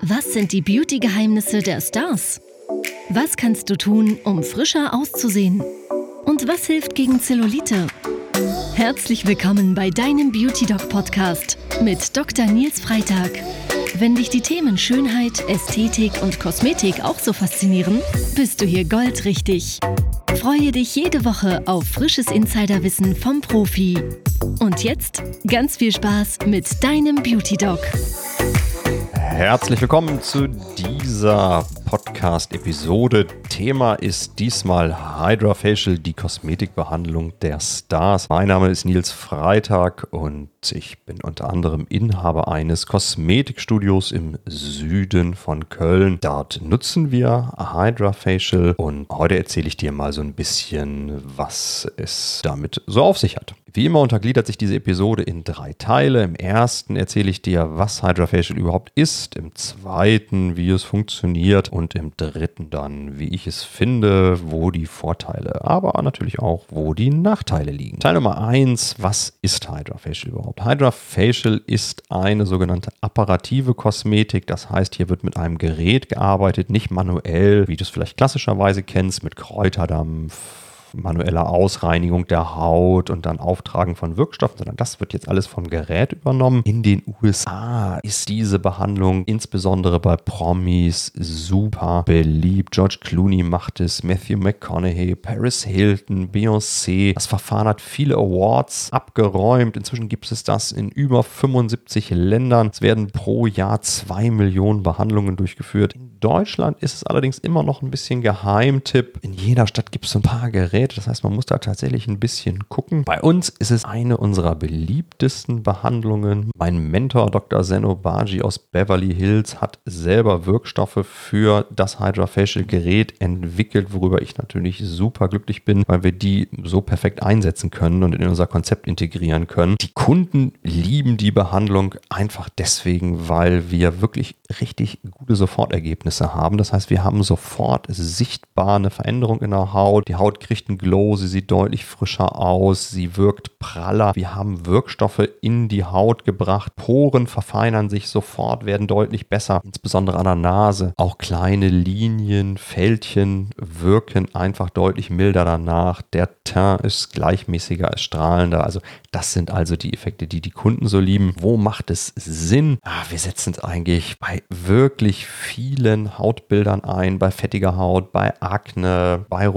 Was sind die Beauty-Geheimnisse der Stars? Was kannst du tun, um frischer auszusehen? Und was hilft gegen Zellulite? Herzlich willkommen bei deinem Beauty Doc Podcast mit Dr. Nils Freitag. Wenn dich die Themen Schönheit, Ästhetik und Kosmetik auch so faszinieren, bist du hier goldrichtig. Freue dich jede Woche auf frisches Insiderwissen vom Profi. Und jetzt ganz viel Spaß mit deinem Beauty Doc. Herzlich willkommen zu dieser Podcast-Episode. Thema ist diesmal Hydra die Kosmetikbehandlung der Stars. Mein Name ist Nils Freitag und ich bin unter anderem Inhaber eines Kosmetikstudios im Süden von Köln. Dort nutzen wir Hydra und heute erzähle ich dir mal so ein bisschen, was es damit so auf sich hat. Wie immer untergliedert sich diese Episode in drei Teile. Im ersten erzähle ich dir, was Hydrofacial überhaupt ist. Im zweiten, wie es funktioniert. Und im dritten dann, wie ich es finde, wo die Vorteile, aber natürlich auch, wo die Nachteile liegen. Teil Nummer eins, was ist Hydrofacial überhaupt? Hydrofacial ist eine sogenannte apparative Kosmetik. Das heißt, hier wird mit einem Gerät gearbeitet, nicht manuell, wie du es vielleicht klassischerweise kennst, mit Kräuterdampf manueller Ausreinigung der Haut und dann Auftragen von Wirkstoffen, sondern das wird jetzt alles vom Gerät übernommen. In den USA ist diese Behandlung insbesondere bei Promis super beliebt. George Clooney macht es, Matthew McConaughey, Paris Hilton, Beyoncé. Das Verfahren hat viele Awards abgeräumt. Inzwischen gibt es das in über 75 Ländern. Es werden pro Jahr zwei Millionen Behandlungen durchgeführt. In Deutschland ist es allerdings immer noch ein bisschen Geheimtipp. In jeder Stadt gibt es ein paar Geräte, das heißt, man muss da tatsächlich ein bisschen gucken. Bei uns ist es eine unserer beliebtesten Behandlungen. Mein Mentor Dr. Zeno Baji aus Beverly Hills hat selber Wirkstoffe für das Hydrofacial Gerät entwickelt, worüber ich natürlich super glücklich bin, weil wir die so perfekt einsetzen können und in unser Konzept integrieren können. Die Kunden lieben die Behandlung einfach deswegen, weil wir wirklich richtig gute Sofortergebnisse Ergebnisse haben. Das heißt, wir haben sofort sichtbar eine Veränderung in der Haut. Die Haut kriegt Glow, sie sieht deutlich frischer aus, sie wirkt praller. Wir haben Wirkstoffe in die Haut gebracht. Poren verfeinern sich sofort, werden deutlich besser, insbesondere an der Nase. Auch kleine Linien, Fältchen wirken einfach deutlich milder danach. Der Teint ist gleichmäßiger, ist strahlender. Also das sind also die Effekte, die die Kunden so lieben. Wo macht es Sinn? Ah, wir setzen es eigentlich bei wirklich vielen Hautbildern ein, bei fettiger Haut, bei Akne, bei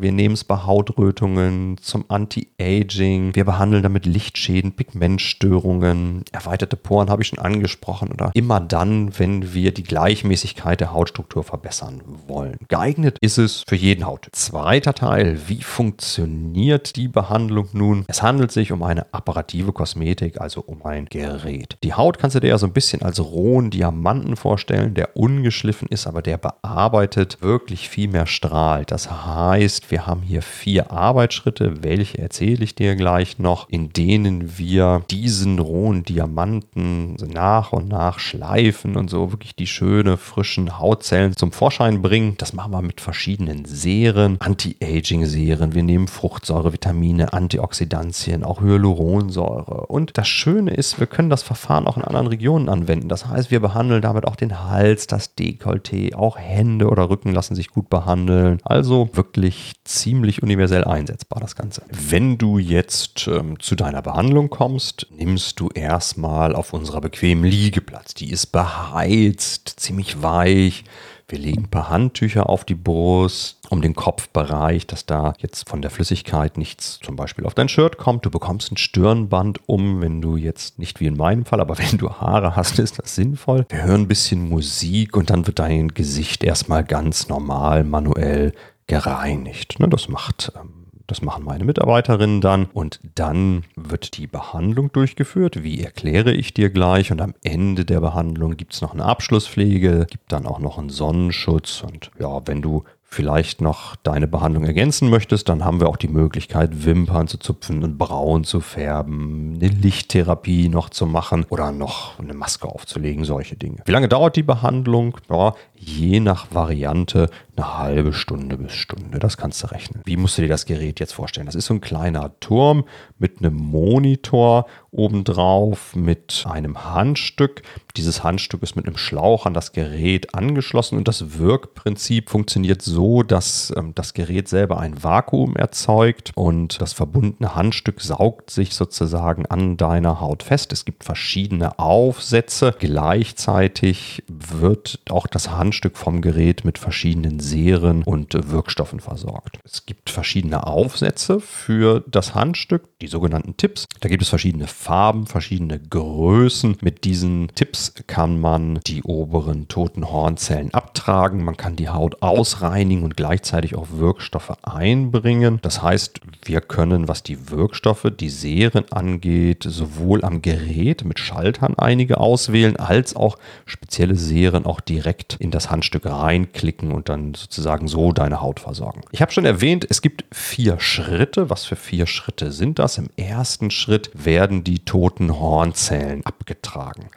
Wir nehmen es bei Hautrötungen zum Anti-Aging. Wir behandeln damit Lichtschäden, Pigmentstörungen, erweiterte Poren habe ich schon angesprochen oder immer dann, wenn wir die Gleichmäßigkeit der Hautstruktur verbessern wollen. Geeignet ist es für jeden Haut. Zweiter Teil, wie funktioniert die Behandlung nun? Es handelt sich um eine apparative Kosmetik, also um ein Gerät. Die Haut kannst du dir ja so ein bisschen als rohen Diamanten vorstellen, der ungeschliffen ist, aber der bearbeitet wirklich viel mehr strahlt. Das heißt, wir haben hier vier Arbeitsschritte, welche erzähle ich dir gleich noch, in denen wir diesen rohen Diamanten nach und nach schleifen und so wirklich die schöne, frischen Hautzellen zum Vorschein bringen. Das machen wir mit verschiedenen Serien, Anti-Aging-Serien. Wir nehmen Fruchtsäure, Vitamine, Antioxidantien, auch Hyaluronsäure. Und das Schöne ist, wir können das Verfahren auch in anderen Regionen anwenden. Das heißt, wir behandeln damit auch den Hals, das Dekolleté, auch Hände oder Rücken lassen sich gut behandeln. Also wirklich ziemlich universell einsetzbar das Ganze. Wenn du jetzt ähm, zu deiner Behandlung kommst, nimmst du erstmal auf unserer bequemen Liegeplatz. Die ist beheizt, ziemlich weich. Wir legen ein paar Handtücher auf die Brust, um den Kopfbereich, dass da jetzt von der Flüssigkeit nichts zum Beispiel auf dein Shirt kommt. Du bekommst ein Stirnband um, wenn du jetzt nicht wie in meinem Fall, aber wenn du Haare hast, ist das sinnvoll. Wir hören ein bisschen Musik und dann wird dein Gesicht erstmal ganz normal manuell gereinigt. Ne, das macht ähm, das machen meine Mitarbeiterinnen dann und dann wird die Behandlung durchgeführt. Wie erkläre ich dir gleich? Und am Ende der Behandlung gibt es noch eine Abschlusspflege, gibt dann auch noch einen Sonnenschutz und ja, wenn du vielleicht noch deine Behandlung ergänzen möchtest, dann haben wir auch die Möglichkeit, Wimpern zu zupfen und Brauen zu färben, eine Lichttherapie noch zu machen oder noch eine Maske aufzulegen, solche Dinge. Wie lange dauert die Behandlung? Ja, je nach Variante eine halbe Stunde bis Stunde. Das kannst du rechnen. Wie musst du dir das Gerät jetzt vorstellen? Das ist so ein kleiner Turm mit einem Monitor obendrauf mit einem Handstück. Dieses Handstück ist mit einem Schlauch an das Gerät angeschlossen und das Wirkprinzip funktioniert so, dass ähm, das Gerät selber ein Vakuum erzeugt und das verbundene Handstück saugt sich sozusagen an deiner Haut fest. Es gibt verschiedene Aufsätze. Gleichzeitig wird auch das Handstück vom Gerät mit verschiedenen Seren und Wirkstoffen versorgt. Es gibt verschiedene Aufsätze für das Handstück, die sogenannten Tipps. Da gibt es verschiedene Farben, verschiedene Größen. Mit diesen Tipps kann man die oberen toten Hornzellen abtragen. Man kann die Haut ausreinigen und gleichzeitig auch Wirkstoffe einbringen. Das heißt, wir können, was die Wirkstoffe, die Serien angeht, sowohl am Gerät mit Schaltern einige auswählen, als auch spezielle Serien auch direkt in das Handstück reinklicken und dann sozusagen so deine Haut versorgen. Ich habe schon erwähnt, es gibt vier Schritte. Was für vier Schritte sind das? Im ersten Schritt werden die toten Hornzellen abgetragen.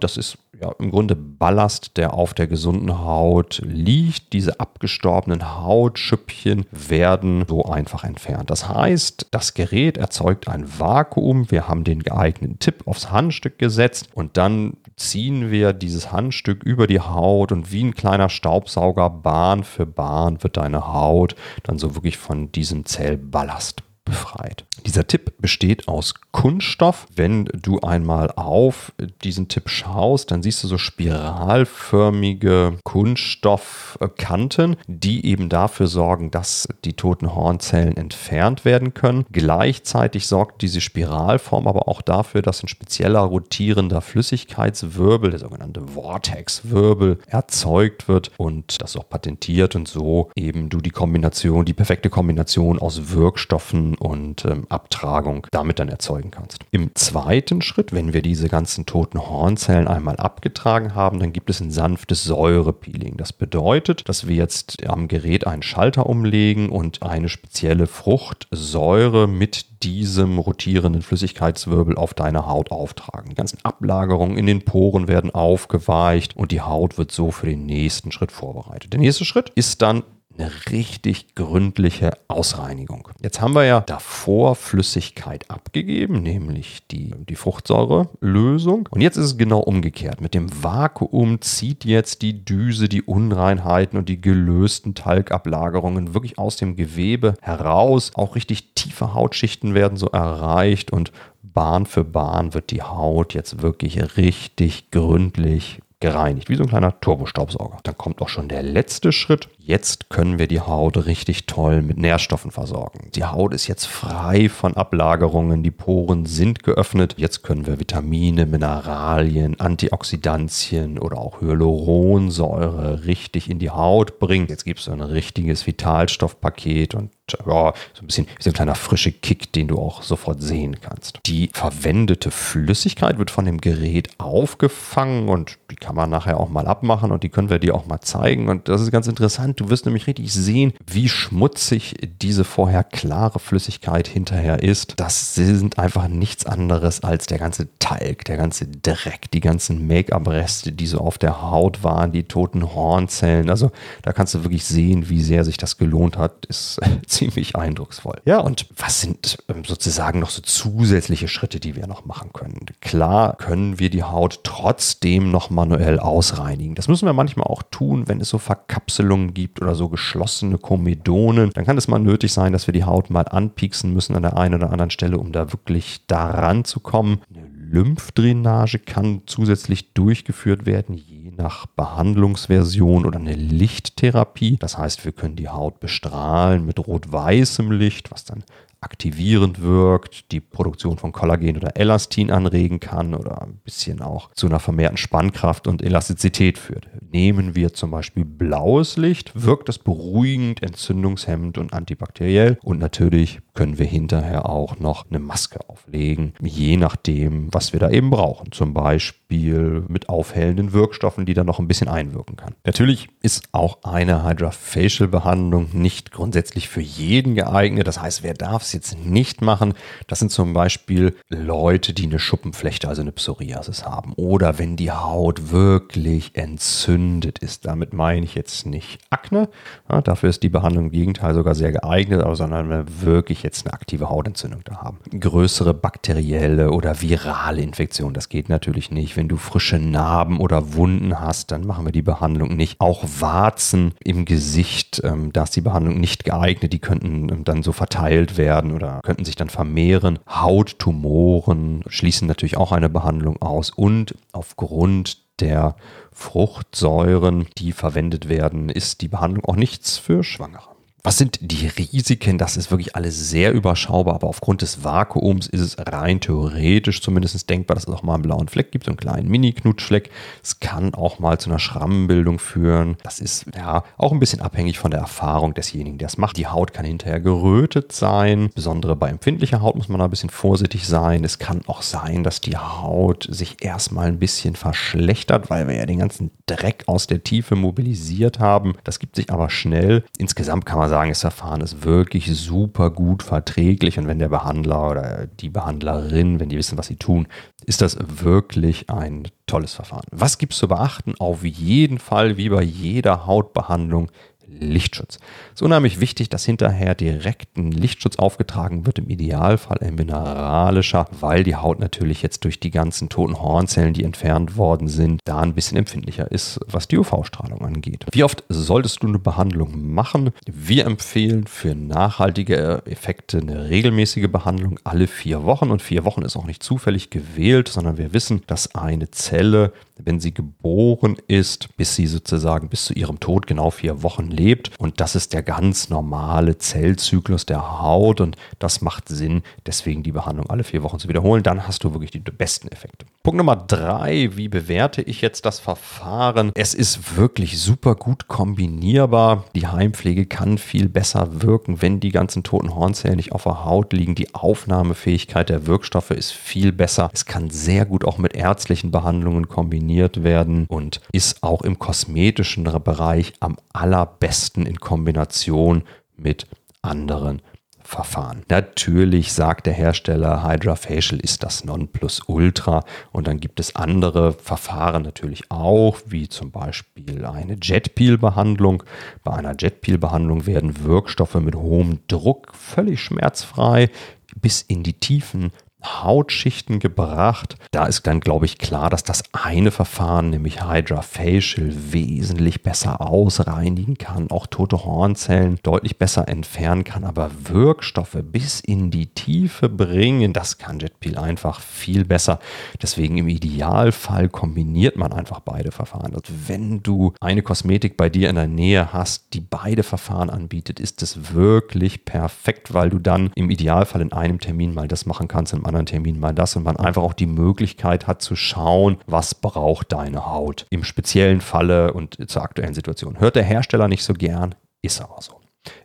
Das ist ja, im Grunde Ballast, der auf der gesunden Haut liegt. Diese abgestorbenen Hautschüppchen werden so einfach entfernt. Das heißt, das Gerät erzeugt ein Vakuum. Wir haben den geeigneten Tipp aufs Handstück gesetzt und dann ziehen wir dieses Handstück über die Haut und wie ein kleiner Staubsauger Bahn für Bahn wird deine Haut dann so wirklich von diesem Zellballast befreit. Dieser Tipp besteht aus Kunststoff. Wenn du einmal auf diesen Tipp schaust, dann siehst du so spiralförmige Kunststoffkanten, die eben dafür sorgen, dass die toten Hornzellen entfernt werden können. Gleichzeitig sorgt diese Spiralform aber auch dafür, dass ein spezieller rotierender Flüssigkeitswirbel, der sogenannte Vortex-Wirbel, erzeugt wird und das auch patentiert und so eben du die Kombination, die perfekte Kombination aus Wirkstoffen und ähm, Abtragung damit dann erzeugen kannst. Im zweiten Schritt, wenn wir diese ganzen toten Hornzellen einmal abgetragen haben, dann gibt es ein sanftes Säurepeeling. Das bedeutet, dass wir jetzt am Gerät einen Schalter umlegen und eine spezielle Fruchtsäure mit diesem rotierenden Flüssigkeitswirbel auf deine Haut auftragen. Die ganzen Ablagerungen in den Poren werden aufgeweicht und die Haut wird so für den nächsten Schritt vorbereitet. Der nächste Schritt ist dann eine richtig gründliche Ausreinigung. Jetzt haben wir ja davor Flüssigkeit abgegeben, nämlich die, die Fruchtsäurelösung. Und jetzt ist es genau umgekehrt. Mit dem Vakuum zieht jetzt die Düse die Unreinheiten und die gelösten Talgablagerungen wirklich aus dem Gewebe heraus. Auch richtig tiefe Hautschichten werden so erreicht und Bahn für Bahn wird die Haut jetzt wirklich richtig gründlich gereinigt, wie so ein kleiner Turbostaubsauger. Dann kommt auch schon der letzte Schritt. Jetzt können wir die Haut richtig toll mit Nährstoffen versorgen. Die Haut ist jetzt frei von Ablagerungen, die Poren sind geöffnet. Jetzt können wir Vitamine, Mineralien, Antioxidantien oder auch Hyaluronsäure richtig in die Haut bringen. Jetzt gibt es so ein richtiges Vitalstoffpaket und ja, so ein bisschen wie so ein kleiner frische Kick, den du auch sofort sehen kannst. Die verwendete Flüssigkeit wird von dem Gerät aufgefangen und die kann man nachher auch mal abmachen und die können wir dir auch mal zeigen. Und das ist ganz interessant. Du wirst nämlich richtig sehen, wie schmutzig diese vorher klare Flüssigkeit hinterher ist. Das sind einfach nichts anderes als der ganze Talg, der ganze Dreck, die ganzen Make-up-Reste, die so auf der Haut waren, die toten Hornzellen. Also da kannst du wirklich sehen, wie sehr sich das gelohnt hat. Ist ziemlich eindrucksvoll. Ja, und was sind ähm, sozusagen noch so zusätzliche Schritte, die wir noch machen können? Klar können wir die Haut trotzdem noch manuell ausreinigen. Das müssen wir manchmal auch tun, wenn es so Verkapselungen gibt oder so geschlossene Komedonen. Dann kann es mal nötig sein, dass wir die Haut mal anpieksen müssen an der einen oder anderen Stelle, um da wirklich daran zu kommen. Eine Lymphdrainage kann zusätzlich durchgeführt werden, je nach Behandlungsversion oder eine Lichttherapie. Das heißt, wir können die Haut bestrahlen mit rot-weißem Licht, was dann aktivierend wirkt, die Produktion von Kollagen oder Elastin anregen kann oder ein bisschen auch zu einer vermehrten Spannkraft und Elastizität führt. Nehmen wir zum Beispiel blaues Licht, wirkt das beruhigend, entzündungshemmend und antibakteriell und natürlich können wir hinterher auch noch eine Maske auflegen, je nachdem, was wir da eben brauchen. Zum Beispiel mit aufhellenden Wirkstoffen, die da noch ein bisschen einwirken kann. Natürlich ist auch eine Hydra-Facial-Behandlung nicht grundsätzlich für jeden geeignet. Das heißt, wer darf es jetzt nicht machen, das sind zum Beispiel Leute, die eine Schuppenflechte, also eine Psoriasis haben. Oder wenn die Haut wirklich entzündet entzündet ist. Damit meine ich jetzt nicht Akne. Ja, dafür ist die Behandlung im Gegenteil sogar sehr geeignet, sondern wenn wir wirklich jetzt eine aktive Hautentzündung da haben. Größere bakterielle oder virale Infektionen, das geht natürlich nicht. Wenn du frische Narben oder Wunden hast, dann machen wir die Behandlung nicht. Auch Warzen im Gesicht, ähm, da ist die Behandlung nicht geeignet. Die könnten ähm, dann so verteilt werden oder könnten sich dann vermehren. Hauttumoren schließen natürlich auch eine Behandlung aus und aufgrund der Fruchtsäuren, die verwendet werden, ist die Behandlung auch nichts für Schwangere. Was sind die Risiken? Das ist wirklich alles sehr überschaubar, aber aufgrund des Vakuums ist es rein theoretisch zumindest denkbar, dass es auch mal einen blauen Fleck gibt, so einen kleinen Mini-Knutschfleck. Es kann auch mal zu einer Schrammbildung führen. Das ist ja auch ein bisschen abhängig von der Erfahrung desjenigen, der es macht. Die Haut kann hinterher gerötet sein. Besondere bei empfindlicher Haut muss man da ein bisschen vorsichtig sein. Es kann auch sein, dass die Haut sich erstmal ein bisschen verschlechtert, weil wir ja den ganzen Dreck aus der Tiefe mobilisiert haben. Das gibt sich aber schnell. Insgesamt kann man man sagen, das Verfahren ist wirklich super gut verträglich und wenn der Behandler oder die Behandlerin, wenn die wissen, was sie tun, ist das wirklich ein tolles Verfahren. Was gibt es zu beachten? Auf jeden Fall, wie bei jeder Hautbehandlung, Lichtschutz. Es ist unheimlich wichtig, dass hinterher direkt ein Lichtschutz aufgetragen wird, im Idealfall ein mineralischer, weil die Haut natürlich jetzt durch die ganzen toten Hornzellen, die entfernt worden sind, da ein bisschen empfindlicher ist, was die UV-Strahlung angeht. Wie oft solltest du eine Behandlung machen? Wir empfehlen für nachhaltige Effekte eine regelmäßige Behandlung alle vier Wochen und vier Wochen ist auch nicht zufällig gewählt, sondern wir wissen, dass eine Zelle wenn sie geboren ist, bis sie sozusagen bis zu ihrem Tod genau vier Wochen lebt. Und das ist der ganz normale Zellzyklus der Haut und das macht Sinn, deswegen die Behandlung alle vier Wochen zu wiederholen. Dann hast du wirklich die besten Effekte. Punkt Nummer drei, wie bewerte ich jetzt das Verfahren? Es ist wirklich super gut kombinierbar. Die Heimpflege kann viel besser wirken, wenn die ganzen toten Hornzellen nicht auf der Haut liegen. Die Aufnahmefähigkeit der Wirkstoffe ist viel besser. Es kann sehr gut auch mit ärztlichen Behandlungen kombinieren kombiniert werden und ist auch im kosmetischen Bereich am allerbesten in Kombination mit anderen Verfahren. Natürlich sagt der Hersteller, Hydrafacial ist das Nonplusultra und dann gibt es andere Verfahren natürlich auch, wie zum Beispiel eine Jetpeel-Behandlung. Bei einer Jetpeel-Behandlung werden Wirkstoffe mit hohem Druck völlig schmerzfrei bis in die Tiefen Hautschichten gebracht. Da ist dann, glaube ich, klar, dass das eine Verfahren, nämlich Hydrafacial, wesentlich besser ausreinigen kann, auch tote Hornzellen deutlich besser entfernen kann, aber Wirkstoffe bis in die Tiefe bringen, das kann JetPeel einfach viel besser. Deswegen im Idealfall kombiniert man einfach beide Verfahren. Und wenn du eine Kosmetik bei dir in der Nähe hast, die beide Verfahren anbietet, ist es wirklich perfekt, weil du dann im Idealfall in einem Termin mal das machen kannst, im anderen Termin mal das und man einfach auch die Möglichkeit hat zu schauen, was braucht deine Haut im speziellen Falle und zur aktuellen Situation. Hört der Hersteller nicht so gern, ist aber so.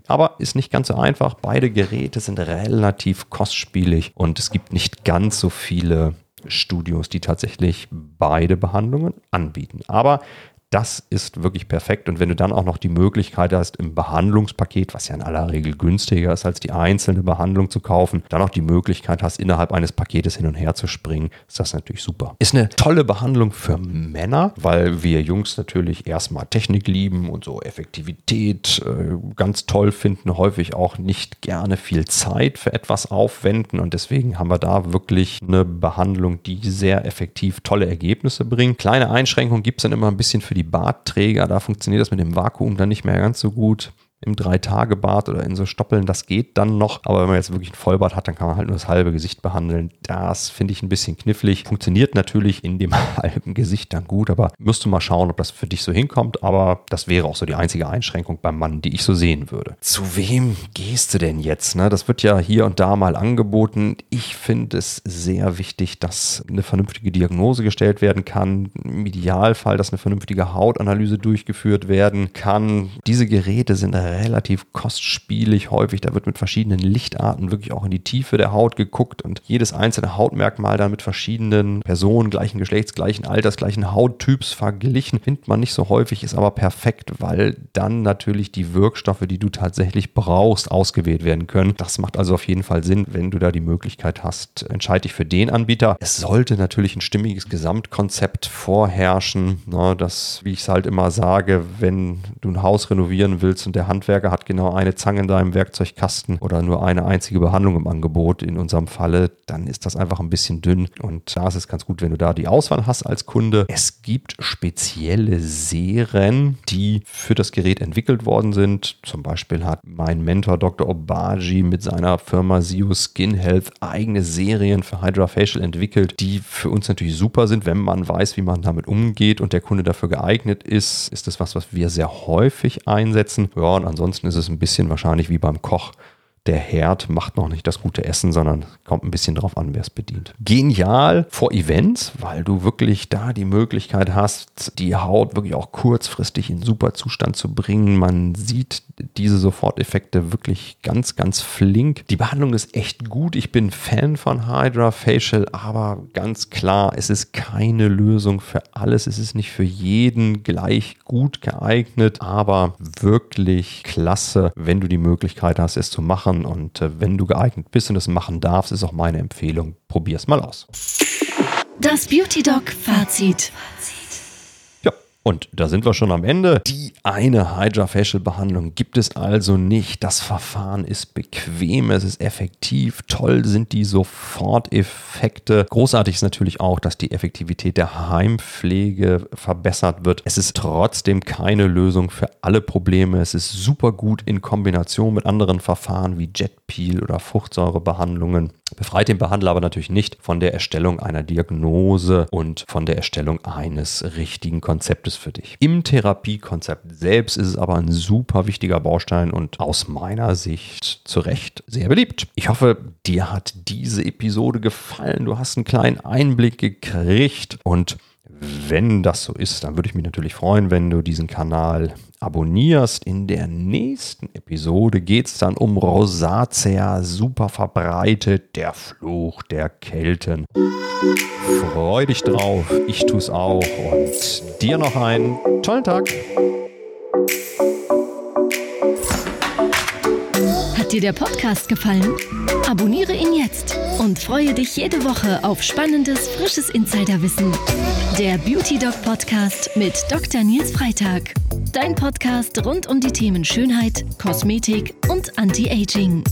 Aber ist nicht ganz so einfach. Beide Geräte sind relativ kostspielig und es gibt nicht ganz so viele Studios, die tatsächlich beide Behandlungen anbieten. Aber das ist wirklich perfekt. Und wenn du dann auch noch die Möglichkeit hast, im Behandlungspaket, was ja in aller Regel günstiger ist, als die einzelne Behandlung zu kaufen, dann auch die Möglichkeit hast, innerhalb eines Paketes hin und her zu springen, ist das natürlich super. Ist eine tolle Behandlung für Männer, weil wir Jungs natürlich erstmal Technik lieben und so Effektivität äh, ganz toll finden, häufig auch nicht gerne viel Zeit für etwas aufwenden. Und deswegen haben wir da wirklich eine Behandlung, die sehr effektiv tolle Ergebnisse bringt. Kleine Einschränkungen gibt es dann immer ein bisschen für die die Bartträger, da funktioniert das mit dem Vakuum dann nicht mehr ganz so gut im Drei-Tage-Bad oder in so Stoppeln, das geht dann noch. Aber wenn man jetzt wirklich ein Vollbad hat, dann kann man halt nur das halbe Gesicht behandeln. Das finde ich ein bisschen knifflig. Funktioniert natürlich in dem halben Gesicht dann gut, aber musst du mal schauen, ob das für dich so hinkommt. Aber das wäre auch so die einzige Einschränkung beim Mann, die ich so sehen würde. Zu wem gehst du denn jetzt? Ne? Das wird ja hier und da mal angeboten. Ich finde es sehr wichtig, dass eine vernünftige Diagnose gestellt werden kann. Im Idealfall, dass eine vernünftige Hautanalyse durchgeführt werden kann. Diese Geräte sind relativ kostspielig häufig. Da wird mit verschiedenen Lichtarten wirklich auch in die Tiefe der Haut geguckt und jedes einzelne Hautmerkmal dann mit verschiedenen Personen gleichen Geschlechts, gleichen Alters, gleichen Hauttyps verglichen. Findet man nicht so häufig, ist aber perfekt, weil dann natürlich die Wirkstoffe, die du tatsächlich brauchst, ausgewählt werden können. Das macht also auf jeden Fall Sinn, wenn du da die Möglichkeit hast. Entscheide dich für den Anbieter. Es sollte natürlich ein stimmiges Gesamtkonzept vorherrschen. Ne, das, wie ich es halt immer sage, wenn du ein Haus renovieren willst und der Handwerker hat genau eine Zange in deinem Werkzeugkasten oder nur eine einzige Behandlung im Angebot, in unserem Falle, dann ist das einfach ein bisschen dünn. Und da ist es ganz gut, wenn du da die Auswahl hast als Kunde. Es gibt spezielle Serien, die für das Gerät entwickelt worden sind. Zum Beispiel hat mein Mentor Dr. Obaji mit seiner Firma Sio Skin Health eigene Serien für Hydrofacial entwickelt, die für uns natürlich super sind, wenn man weiß, wie man damit umgeht und der Kunde dafür geeignet ist. Ist das was, was wir sehr häufig einsetzen? Ja, ansonsten ist es ein bisschen wahrscheinlich wie beim Koch der Herd macht noch nicht das gute Essen, sondern kommt ein bisschen drauf an, wer es bedient. Genial vor Events, weil du wirklich da die Möglichkeit hast, die Haut wirklich auch kurzfristig in super Zustand zu bringen. Man sieht diese Soforteffekte wirklich ganz, ganz flink. Die Behandlung ist echt gut. Ich bin Fan von Hydra Facial, aber ganz klar, es ist keine Lösung für alles. Es ist nicht für jeden gleich gut geeignet, aber wirklich klasse, wenn du die Möglichkeit hast, es zu machen machen. Und äh, wenn du geeignet bist und es machen darfst, ist auch meine Empfehlung, probier es mal aus. Das Beauty Doc Fazit. Und da sind wir schon am Ende. Die eine Hydra-Facial-Behandlung gibt es also nicht. Das Verfahren ist bequem, es ist effektiv. Toll sind die Soforteffekte. Großartig ist natürlich auch, dass die Effektivität der Heimpflege verbessert wird. Es ist trotzdem keine Lösung für alle Probleme. Es ist super gut in Kombination mit anderen Verfahren wie Jetpeel oder Fruchtsäurebehandlungen befreit den Behandler aber natürlich nicht von der Erstellung einer Diagnose und von der Erstellung eines richtigen Konzeptes für dich. Im Therapiekonzept selbst ist es aber ein super wichtiger Baustein und aus meiner Sicht zu Recht sehr beliebt. Ich hoffe, dir hat diese Episode gefallen. Du hast einen kleinen Einblick gekriegt und wenn das so ist, dann würde ich mich natürlich freuen, wenn du diesen Kanal abonnierst. In der nächsten Episode geht es dann um Rosacea, super verbreitet, der Fluch der Kelten. Freu dich drauf, ich tue es auch und dir noch einen tollen Tag. Hat dir der Podcast gefallen? Abonniere ihn jetzt und freue dich jede Woche auf spannendes, frisches Insiderwissen. Der Beauty Doc Podcast mit Dr. Nils Freitag. Dein Podcast rund um die Themen Schönheit, Kosmetik und Anti-Aging.